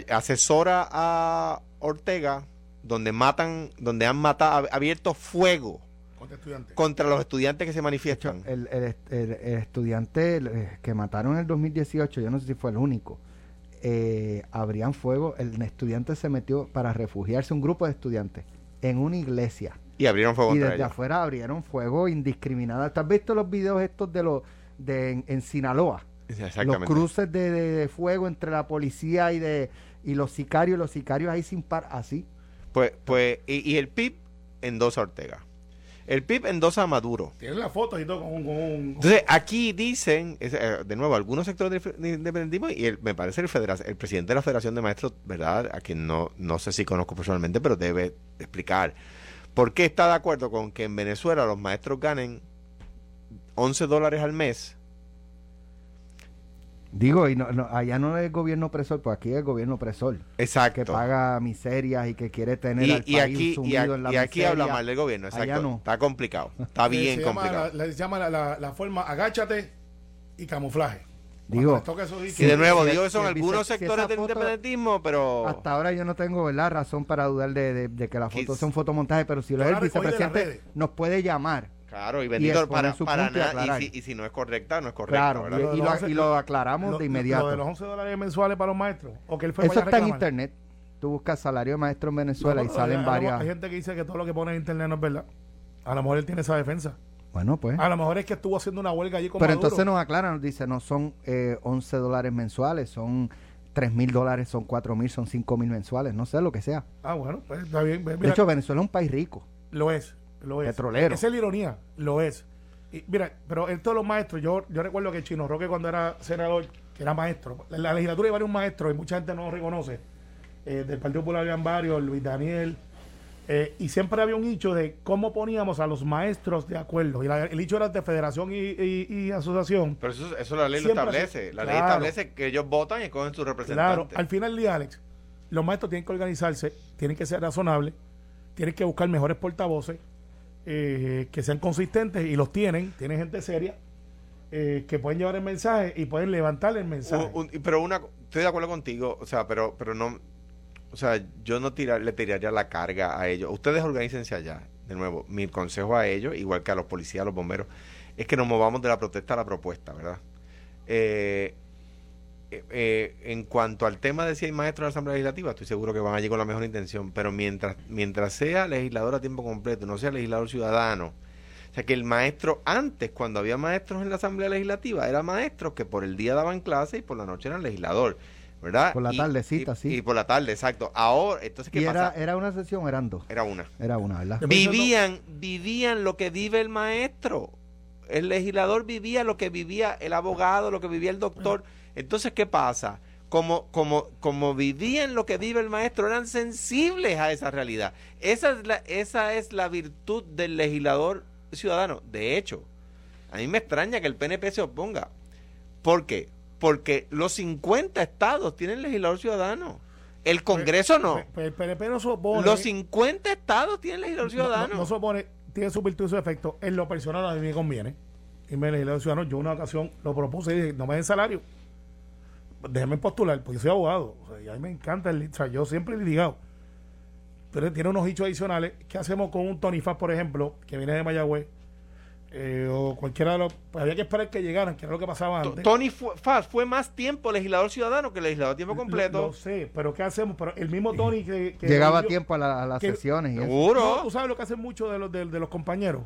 asesora a Ortega donde matan, donde han matado, abierto fuego Contra estudiantes. contra los estudiantes que se hecho, manifiestan. el, el- el- el estudiante eh, que mataron en el 2018, yo no sé si fue el único, eh, abrían fuego, el estudiante se metió para refugiarse, un grupo de estudiantes, en una iglesia. Y abrieron fuego y contra desde ellos. afuera abrieron fuego indiscriminado. ¿Tú has visto los videos estos de los de en, en Sinaloa? Los cruces de, de- de fuego entre la policía y de y los sicarios, los sicarios ahí sin par, así. Pues, pues, y, y el PIB endosa a Ortega. El PIB endosa a Maduro. Tienen la foto y todo con, un- con un... Entonces, aquí dicen, es, eh, de nuevo, algunos sectores de independentismo, y el- me parece el, el presidente de la Federación de Maestros, ¿verdad? A quien no, no sé si conozco personalmente, pero debe explicar por qué está de acuerdo con que en Venezuela los maestros ganen 11 dólares al mes. Digo, y no, no, allá no es el gobierno opresor, pues aquí es el gobierno opresor. Exacto. que paga miserias y que quiere tener y, al y país aquí, y, sumido a- en la y aquí miseria. habla mal del gobierno, Allá exacto. no. Está complicado. Está bien se llama complicado. la- les llama la, la- la forma agáchate y camuflaje. Digo, y de nuevo, si- digo si son algunos si sectores del independentismo, pero... Hasta ahora yo no tengo ¿verdad? razón para dudar de, de- de que la foto sea un fotomontaje, pero si lo es el vicepresidente, nos puede llamar. Claro, y bendito para, su para nada. Y, si, y si no es correcta, no es correcta. Claro, ¿verdad? y, Lo y lo, y lo aclaramos lo- de Lo inmediato. de los 11 dólares mensuales para los maestros. O que él fue Eso está en internet. Tú buscas salario de maestro en Venezuela No, y salen varias. Hay gente que dice que todo lo que pone en internet no es verdad. A lo mejor él tiene esa defensa. Bueno, pues. A lo mejor es que estuvo haciendo una huelga allí con Pero Maduro. entonces nos aclara, nos dice, no son eh, 11 dólares mensuales, son 3 mil dólares, son 4 mil, son 5 mil mensuales, no sé lo que sea. Ah, bueno, pues está bien. Mira, De hecho, Venezuela es un país rico. lo es. Lo es. Petrolero. Esa es la ironía. Lo es. Y mira, pero en todos los maestros, yo, yo recuerdo que Chino Roque cuando era senador, que era maestro, en la legislatura hay varios maestros y mucha gente no lo reconoce. Eh, del Partido Popular habían varios, Luis Daniel. Eh, y siempre había un hecho de cómo poníamos a los maestros de acuerdo. Y la- el hecho era de federación y, y- y asociación. Pero eso, eso la ley lo establece. La ley establece que ellos votan y escogen su representante. Claro, al final del día, Alex, los maestros tienen que organizarse, tienen que ser razonables, tienen que buscar mejores portavoces, eh, que sean consistentes y los tienen, tienen gente seria, eh, que pueden llevar el mensaje y pueden levantar el mensaje. Un- un- pero una, estoy de acuerdo contigo, o sea, pero, pero no, o sea, yo no tirar, le tiraría la carga a ellos. Ustedes organícense allá. De nuevo, mi consejo a ellos, igual que a los policías, a los bomberos, es que nos movamos de la protesta a la propuesta, ¿verdad? Eh, eh, eh, en cuanto al tema de si hay maestros en la Asamblea Legislativa, estoy seguro que van allí con la mejor intención, pero mientras, mientras sea legislador a tiempo completo, no sea legislador ciudadano, o sea que el maestro, antes, cuando había maestros en la Asamblea Legislativa, eran maestros que por el día daban clase y por la noche eran legislador, ¿verdad? Por la Y- tardecita, y- sí. Y por la tarde, exacto. Ahora, entonces, ¿qué ¿Y era, pasa? era una sesión o eran dos? Era una. Era una, ¿verdad? Vivían, vivían lo que vive el maestro. El legislador vivía lo que vivía el abogado, lo que vivía el doctor. Entonces, ¿qué pasa? Como, como, como vivían lo que vive el maestro, eran sensibles a esa realidad. Esa es la, esa es la virtud del legislador ciudadano. De hecho, a mí me extraña que el PNP se oponga. ¿Por qué? Porque los 50 estados tienen legislador ciudadano. El Congreso no. Pe- pe- El PNP no se opone. Los 50 estados tienen legislador no- no- ciudadano. No, se opone, tiene su virtud y su efecto. En lo personal a mí me conviene. Y me legislador ciudadano, yo una ocasión lo propuse y dije, no me den salario. Déjenme postular, porque yo soy abogado. O sea, y a mí me encanta el, o sea, yo siempre he litigado. Pero tiene unos dichos adicionales. ¿Qué hacemos con un Tony Faz, por ejemplo, que viene de Mayagüez? Eh, o cualquiera de los. Pues había que esperar que llegaran, que era lo que pasaba antes. Tony fue, Faz fue más tiempo legislador ciudadano que legislador a tiempo completo. Lo, sé, pero ¿qué hacemos? Pero el mismo Tony que. que Llegaba a yo- tiempo a, la- a las que- sesiones y eso. Seguro. No, tú sabes lo que hacen muchos de los, de, de los compañeros.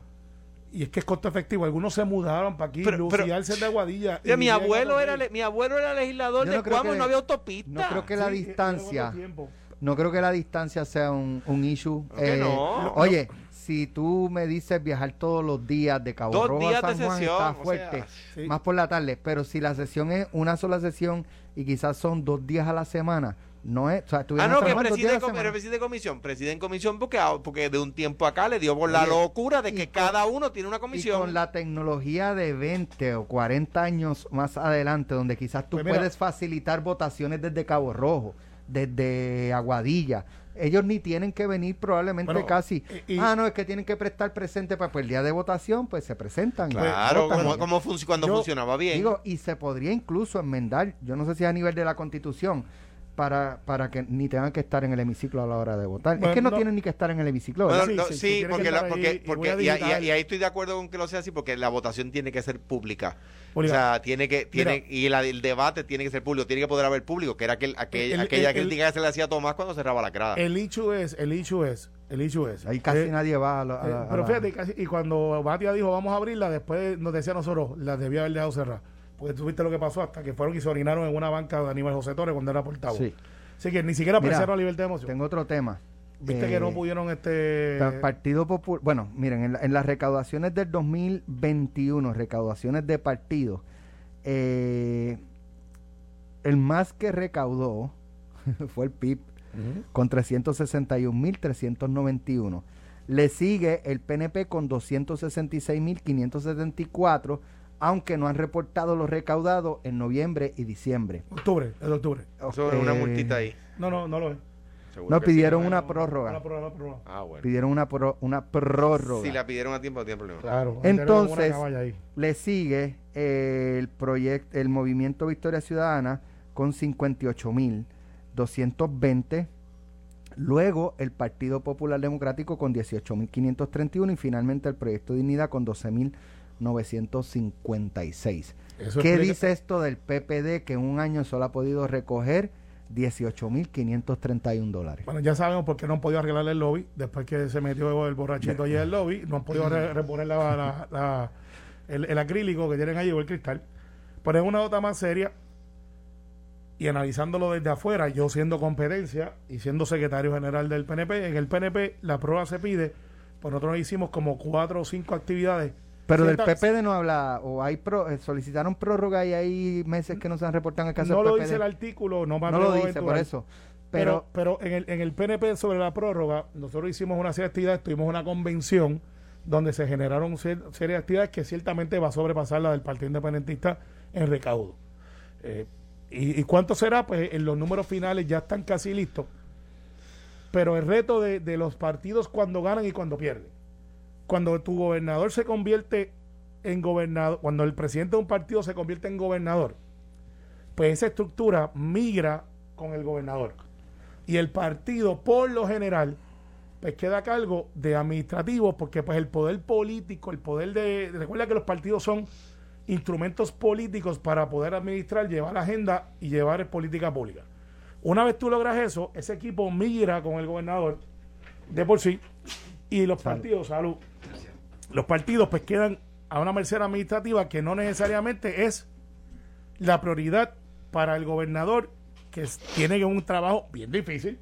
Y es que es costo efectivo. Algunos se mudaron para aquí, Pero- pero- Lucía de Aguadilla. Mi abuelo era le- mi abuelo era legislador de no creo Cuamo y no había autopista. no creo que la Sí, distancia- en otro tiempo. No creo que la distancia sea un, un issue. Eh, no. Oye, si tú me dices viajar todos los días de Cabo Dos Rojo a de San Juan sesión, está o sea, fuerte, sí. más por la tarde. Pero si la sesión es una sola sesión y quizás son dos días a la semana, no es. O sea, Ah, no, que preside, com- preside comisión. Preside en comisión porque, ah, porque de un tiempo acá le dio por la locura de y que con- cada uno tiene una Y comisión. con la tecnología de 20 o 40 años más adelante, donde quizás tú Pues puedes facilitar votaciones desde Cabo Rojo, desde Aguadilla. Ellos ni tienen que venir probablemente Bueno, casi. y- y- ah, no, es que tienen que prestar presente para pues, el día de votación, pues se presentan. Claro, votan. como, como func- cuando Yo- funcionaba bien. Digo, y se podría incluso enmendar, yo no sé si a nivel de la constitución, para, para que ni tengan que estar en el hemiciclo a la hora de votar. Bueno, es que no, no. tienen ni que estar en el hemiciclo. Bueno, ¿verdad? Sí, no, sí, porque, la- porque, ahí porque- y, y- y ahí estoy de acuerdo con que lo sea así, porque la votación tiene que ser pública. O sea, tiene que, tiene, Mira. y la- el debate tiene que ser público, tiene que poder haber público, que era aquel, aquel- El- aquella el- el- crítica que se le hacía a Tomás cuando cerraba la grada. El hecho es, el hecho es, el hecho es. Ahí casi eh, nadie va a, la- a eh, la- pero la- fíjate, casi- y cuando Batia dijo vamos a abrirla, después nos decía a nosotros, las debía haber dejado cerrar. Porque tú viste lo que pasó hasta que fueron y se orinaron en una banca de Aníbal José Torres cuando era portavoz. Sí. Así que ni siquiera apreciaron la libertad de emoción. Tengo otro tema. Viste Eh, que no pudieron este... Pa- Partido Popular, bueno, miren, en, la- en las recaudaciones del 2021, recaudaciones de partidos, eh, el más que recaudó fue el PIB Ujú. con 361.391. Le sigue el PNP con 266.574, aunque no han reportado los recaudados en noviembre y diciembre. Octubre, es de octubre. Eso es una multita ahí. No, no, no lo es. Seguro No que sí. pidieron una no, prórroga. Una prórroga, una prórroga. Ah, bueno. Pidieron una, pro- una prórroga. Si la pidieron a tiempo, no tiene problema. Claro. Entonces. Le sigue eh, el proyecto, el movimiento Victoria Ciudadana con 58.220. Luego el Partido Popular Democrático con 18.531 y finalmente el Proyecto Dignidad con 12.956. Eso ¿Qué explica- dice esto del PPD que en un año solo ha podido recoger 18.531 dólares? Bueno, ya sabemos por qué no han podido arreglar el lobby. Después que se metió el borrachito allí en el lobby, no han podido re- reponer la- la- la- el, el acrílico que tienen allí o el cristal. Pero en una nota más seria y analizándolo desde afuera, yo siendo competencia y siendo secretario general del PNP, en el PNP la prueba se pide, pues nosotros hicimos como cuatro o cinco actividades. Pero del PPD no habla, o hay pro- eh, solicitaron prórroga y hay meses que no se han reportado en el caso No del lo PPD. dice el artículo, no me no lo dice, por eso. Pero, Pero, pero en, el, en el PNP sobre la prórroga, nosotros hicimos una serie de actividades, tuvimos una convención donde se generaron ser- serie de actividades que ciertamente va a sobrepasar la del Partido Independentista en recaudo. Eh, y, y cuánto será? Pues en los números finales ya están casi listos. Pero el reto de, de los partidos cuando ganan y cuando pierden. Cuando tu gobernador se convierte en gobernador, cuando el presidente de un partido se convierte en gobernador, pues esa estructura migra con el gobernador. Y el partido, por lo general, pues queda a cargo de administrativos, porque pues el poder político, el poder de... Recuerda que los partidos son instrumentos políticos para poder administrar, llevar la agenda y llevar política pública. Una vez tú logras eso, ese equipo migra con el gobernador de por sí y los partidos, salud, los partidos pues quedan a una merced administrativa que no necesariamente es la prioridad para el gobernador que tiene un trabajo bien difícil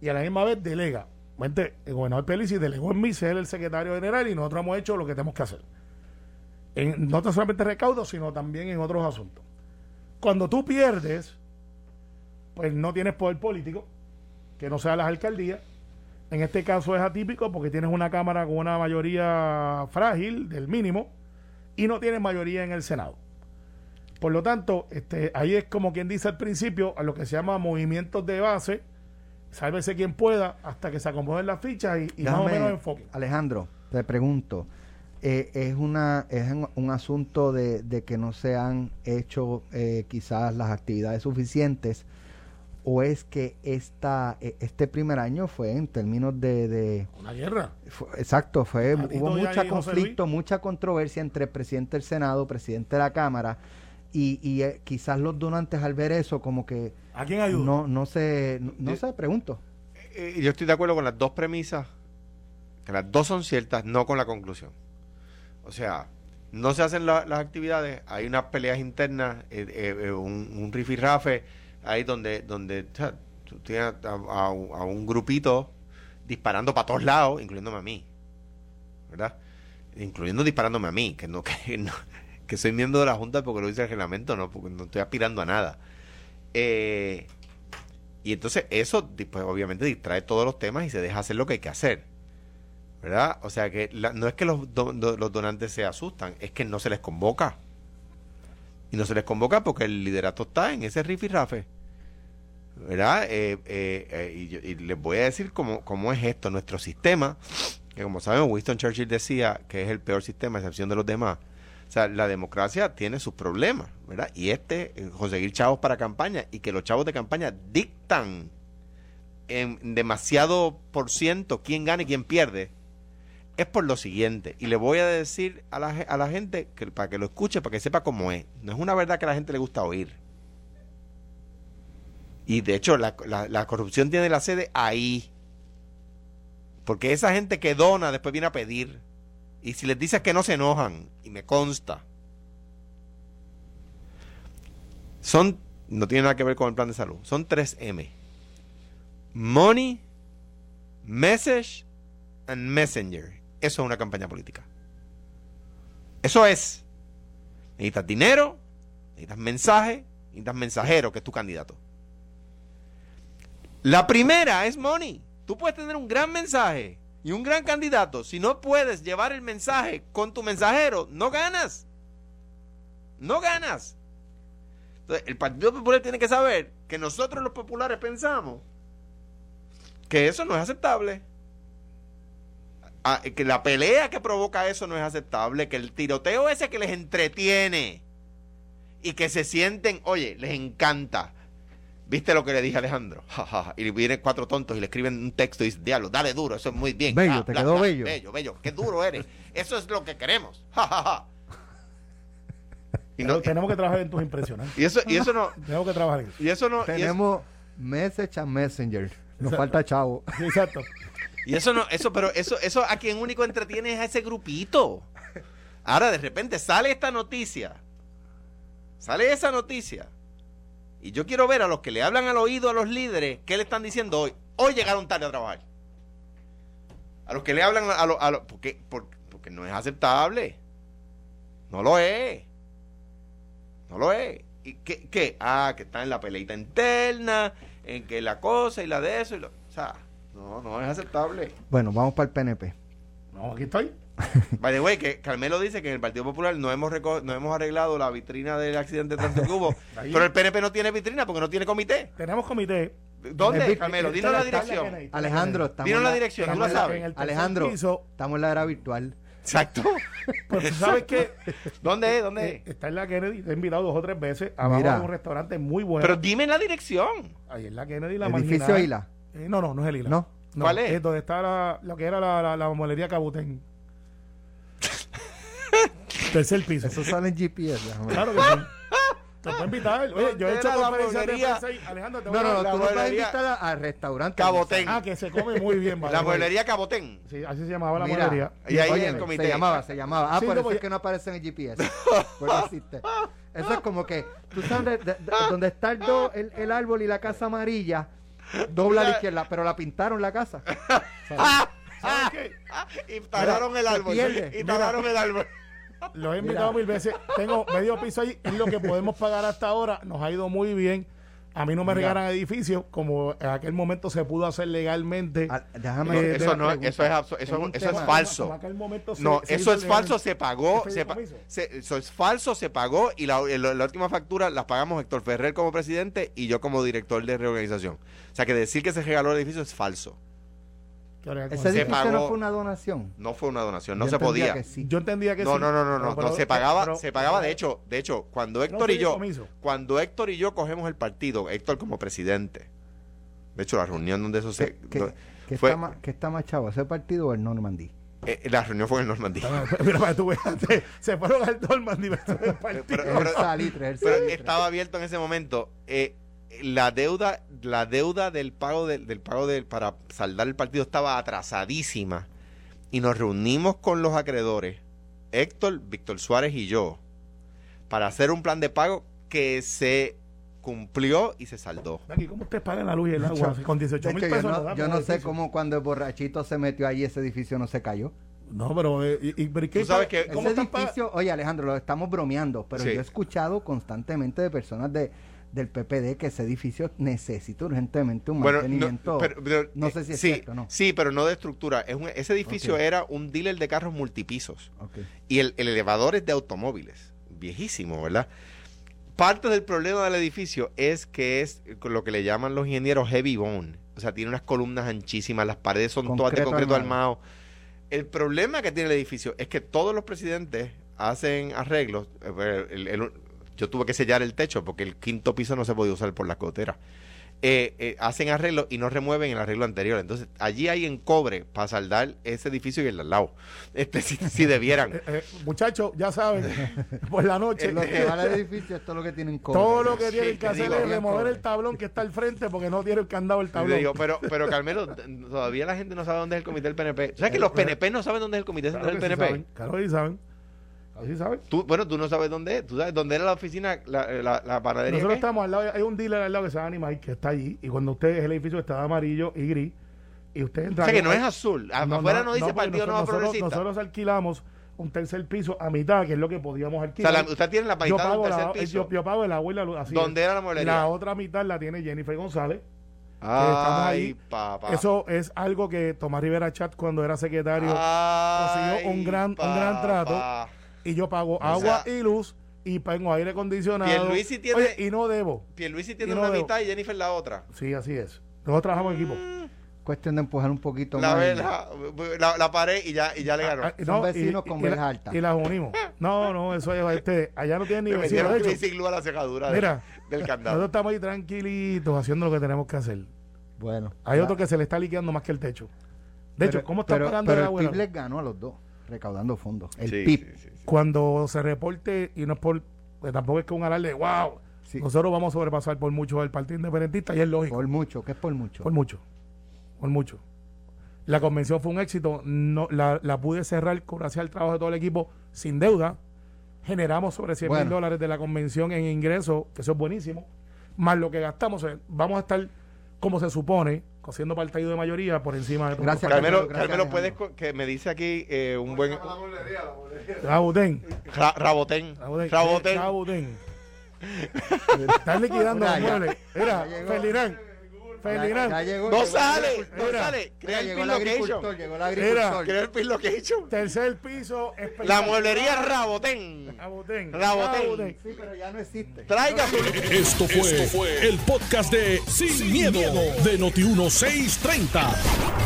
y a la misma vez delega. Mente, el gobernador Pelici delegó en mí ser el secretario general y nosotros hemos hecho lo que tenemos que hacer. En, no solamente recaudo, sino también en otros asuntos. Cuando tú pierdes, pues no tienes poder político, que no sea las alcaldías. En este caso es atípico porque tienes una Cámara con una mayoría frágil, del mínimo, y no tienes mayoría en el Senado. Por lo tanto, este, ahí es como quien dice al principio, a lo que se llama movimientos de base, sálvese quien pueda, hasta que se acomoden las fichas y, y más o menos enfoque. Alejandro, te pregunto, eh, ¿es, una, ¿es un, un asunto de, de que no se han hecho eh, quizás las actividades suficientes o es que esta, eh, este primer año fue en términos de... de Una guerra. fue- exacto, fue, hubo mucho conflicto, mucha controversia entre el presidente del Senado, presidente de la Cámara y, y eh, quizás los donantes al ver eso como que ¿A quién ayuda? no, no sé, no, no Yo- sé, pregunto. Eh, yo estoy de acuerdo con las dos premisas, que las dos son ciertas, no con la conclusión. O sea, no se hacen la- las actividades, hay unas peleas internas, eh, eh, eh, un, un rifirrafe, ahí donde, donde tú tienes a, un grupito disparando para todos lados, incluyéndome a mí, ¿verdad? Incluyendo disparándome a mí, que no, que no, que soy miembro de la Junta porque lo dice el reglamento, no, porque no estoy aspirando a nada. Eh, y entonces eso, pues, obviamente, distrae todos los temas y se deja hacer lo que hay que hacer. ¿Verdad? O sea que no es que los donantes se asustan, es que no se les convoca. Y no se les convoca porque el liderato está en ese rifirrafe. ¿Verdad? Eh, eh, eh, y, yo- y les voy a decir cómo, cómo es esto. Nuestro sistema, que como saben, Winston Churchill decía que es el peor sistema, a excepción de los demás. O sea, la democracia tiene sus problemas, ¿verdad? Y este, eh, conseguir chavos para campaña y que los chavos de campaña dictan en demasiado por ciento quién gana y quién pierde, es por lo siguiente. Y le voy a decir a la, a la gente que, para que lo escuche, para que sepa cómo es. No es una verdad que a la gente le gusta oír. Y de hecho, la, la- corrupción tiene la sede ahí. Porque esa gente que dona después viene a pedir. Y si les dices que no se enojan, y me consta. Son, no tiene nada que ver con el plan de salud. Son 3M. Money, Message and Messenger. Eso es una campaña política. Eso es. Necesitas dinero, necesitas mensaje, necesitas mensajero, que es tu candidato. La primera es money. Tú puedes tener un gran mensaje y un gran candidato. Si no puedes llevar el mensaje con tu mensajero, no ganas. No ganas. Entonces, el Partido Popular tiene que saber que nosotros los populares pensamos que eso no es aceptable. Ah, que la pelea que provoca eso no es aceptable, que el tiroteo ese que les entretiene y que se sienten, oye, les encanta. ¿Viste lo que le dije a Alejandro? Ja, ja, ja. Y vienen cuatro tontos y le escriben un texto y dicen, diablo, dale duro, eso es muy bien. Bello, Ah, te bla, quedó bla, bello. Bello, bello, qué duro eres. Eso es lo que queremos. Y, no- tenemos que trabajar en tus impresiones. y eso, y eso no, Tenemos que trabajar en eso. y eso no, y eso- Tenemos Message and Messenger. Nos Exacto. falta chavo. Exacto. Y eso no, eso, pero eso, eso a quien único entretiene es a ese grupito. Ahora de repente sale esta noticia. Sale esa noticia. Y yo quiero ver a los que le hablan al oído a los líderes, ¿qué le están diciendo hoy? Hoy llegaron tarde a trabajar. A los que le hablan a los... A los porque, porque, porque no es aceptable. No lo es. No lo es. ¿Y qué, qué? Ah, que está en la peleita interna, en que la cosa y la de eso. Y lo, o sea, no, no es aceptable. Bueno, vamos para el PNP. No, aquí estoy. By the way, que Carmelo dice que en el Partido Popular no hemos, reco- no hemos arreglado la vitrina del accidente de tránsito que hubo, pero el PNP no tiene vitrina porque no tiene comité. Tenemos comité. ¿Dónde, El- Carmelo? el- Dinos la dirección. Alejandro, estamos Dinos en la dirección, tú la sabes. El Alejandro, piso, estamos en la era virtual. Exacto. pues tú sabes que ¿Dónde es? ¿Dónde eh, es? está en la Kennedy, te he invitado dos o tres veces, abajo Mira. de un restaurante muy bueno. Pero dime la dirección. Ahí en la Kennedy, la Edificio marginal. Isla. Eh, no, no, no es el Isla. No. ¿Cuál es? donde está la, lo que era la, la, la molería Cabutén. Tercer piso. Eso sale en GPS. déjame ver. Claro que sí. Te puedo invitar. Oye, yo he hecho Era la conferencias de prensa. Alejandro, te No, voy a no, no, la tú no vas a mueblería- invitar a- al restaurante. Cabotén. Ah, que se come muy bien, vale. La mueblería Cabotén. Sí, así se llamaba la Mira, mueblería. Y ahí óyeme, el comité. Se llamaba, se llamaba. Ah, Sí, por no, eso porque- es que no aparece en el GPS. Por eso existe. Eso es como que, tú sabes, de- de- de- donde está el, do- el, el árbol y la casa amarilla, dobla a la izquierda, pero la pintaron la casa. ¿Sabes qué? Y talaron el se árbol. pierde. Y talaron el árbol. Lo he invitado mil veces. Tengo medio piso ahí. Es lo que podemos pagar hasta ahora. Nos ha ido muy bien. A mí no me Mira. regalan edificios como en aquel momento se pudo hacer legalmente. Ah, Déjame Eh, Eso no, eso es, abso- eso, eso es falso. Como aquel momento se- No, se eso es legal. falso, se pagó, ¿Qué se pa- fideicomiso? se- eso es falso, se pagó y la, la- la última factura la pagamos Héctor Ferrer como presidente y yo como director de reorganización. O sea que decir que se regaló el edificio es falso. Ese Se no fue una donación. No fue una donación, no Yo se podía. que sí. Yo entendía que No, sí. no, no, no, no, pero- no, se pagaba, pero- se pagaba de hecho, de hecho, cuando Héctor y yo, cuando Héctor y yo cogemos el partido, Héctor como presidente. De hecho, la reunión donde eso se ¿Qué, qué fue- está más, qué está más chavo, ese partido o el Normandy? eh, la reunión fue en Normandía. Mira, para que tú veas, se, se fueron al partido. Pero- el Pero salitre. estaba abierto en ese momento. eh, la deuda, la deuda del pago del, del pago del para saldar el partido estaba atrasadísima. Y nos reunimos con los acreedores, Héctor, Víctor Suárez y yo, para hacer un plan de pago que se cumplió y se saldó. Aquí, ¿cómo ustedes pagan la luz y el agua? Con 18 De mil pesos. yo no, yo no sé cómo cuando el borrachito se metió ahí ese edificio no se cayó. No, pero, eh, y, y- pero ¿y qué Tú sabes que- ¿cómo Ese edificio, oye Alejandro, lo estamos bromeando, pero Sí. yo he escuchado constantemente de personas de, del PPD que ese edificio necesita urgentemente un Bueno, mantenimiento. no, pero- pero, no eh, sé si es sí, cierto, ¿no? Sí, pero no de estructura. Es un- ese edificio era un dealer de carros multipisos. Y el, el elevador es de automóviles. Viejísimo, ¿verdad? parte del problema del edificio es que es lo que le llaman los ingenieros heavy bone. O sea, tiene unas columnas anchísimas, las paredes son todas de Concreto concreto armado. armado. El problema que tiene el edificio es que todos los presidentes hacen arreglos. Eh, el- el- yo tuve que sellar el techo porque el quinto piso no se podía usar por las goteras. Eh, eh, hacen arreglos y no remueven el arreglo anterior. Entonces, allí hay en cobre para saldar ese edificio y el de al lado. Este, si, si debieran. Eh, eh, muchachos, ya saben, por la noche. Lo que va al edificio, esto es lo que tienen cobre. Todo lo que Sí, tienen que hacer digo, es remover cobre. el tablón que está al frente porque no tiene el candado el tablón. digo, pero, pero Carmelo, todavía la gente no sabe dónde es el comité del PNP. ¿Sabes que los PNP no saben dónde es el comité Claro del que sí PNP? saben, claro saben. Claro que sí saben. Tú, bueno, tú no sabes dónde es. ¿Tú sabes dónde era la oficina, la, la, la panadería? Nosotros estamos al lado, hay un dealer al lado que se llama Animal que está allí. Y cuando usted, el edificio está amarillo y gris, y usted entra. O sea, que no es azul. Afuera no, dice porque Partido Nuevo Progresista. Nosotros alquilamos un tercer piso a mitad, que es lo que podíamos o alquilar. sea, la- usted tiene la mitad de un tercer la, piso. yo, yo pago el agua y la luz. Así ¿Dónde es. era la mueblería? La otra mitad la tiene Jennifer González. Ay, estamos ahí. papá. Eso es algo que Tomás Rivera Chat, cuando era secretario, Ay, consiguió un gran- un gran trato. Y yo pago O agua sea, y luz y pago aire acondicionado. Pierluisi tiene- Oye, y no debo. Pierluisi tiene no una debo. mitad y Jennifer la otra. Sí, así es. Nosotros trabajamos en equipo. Cuestión de empujar un poquito La más. verdad, la, la pared y ya, y ya le ganó. Ah, Son vecinos con verja la- alta. Y las unimos. No, no, eso es. Este, allá no tienen ni vecinos. metieron Crazy Glue a la cerradura de- mira, del nosotros candado. estamos ahí tranquilitos haciendo lo que tenemos que hacer. Bueno. Hay otro que se le está liqueando más que el techo. De hecho, ¿cómo está pero, pagando pero el el agua? PIB les ganó a los dos, recaudando fondos. El Sí, PIB. sí, sí. Cuando se reporte, y no es por. pues tampoco es que un alarde, wow. Sí. Nosotros vamos a sobrepasar por mucho el Partido Independentista y es lógico. Por mucho, que es por mucho. Por mucho. Por mucho. La convención fue un éxito. No, la, la pude cerrar gracias al trabajo de todo el equipo sin deuda. Generamos sobre 100 mil Bueno. dólares de la convención en ingresos, que eso es buenísimo. Más lo que gastamos. Vamos a estar, como se supone, cosiendo partido de mayoría por encima de. Gracias, Carmelo, Gracias, Carmelo, puedes que me dice aquí eh, un buen Rabotén. Ra- Rabotén. Rabotén. Rabotén. Rabotén. Están liquidando los muebles. Mira, llegó. Ferdinand. Ferdinand. Ya- ya llegó- No llegó sale, no Mira, sale. Crea el pin location. llegó el agricultor. Crea el pin location. Tercer piso. La mueblería Rabotén. Rabotén. Rabotén. Sí, pero ya no existe. Traiga su... Esto fue, el podcast de Sin, miedo, de Noti1630.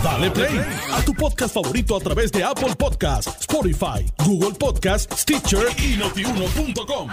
Dale play a tu podcast favorito a través de Apple Podcasts, Spotify, Google Podcasts, Stitcher y notiuno.com.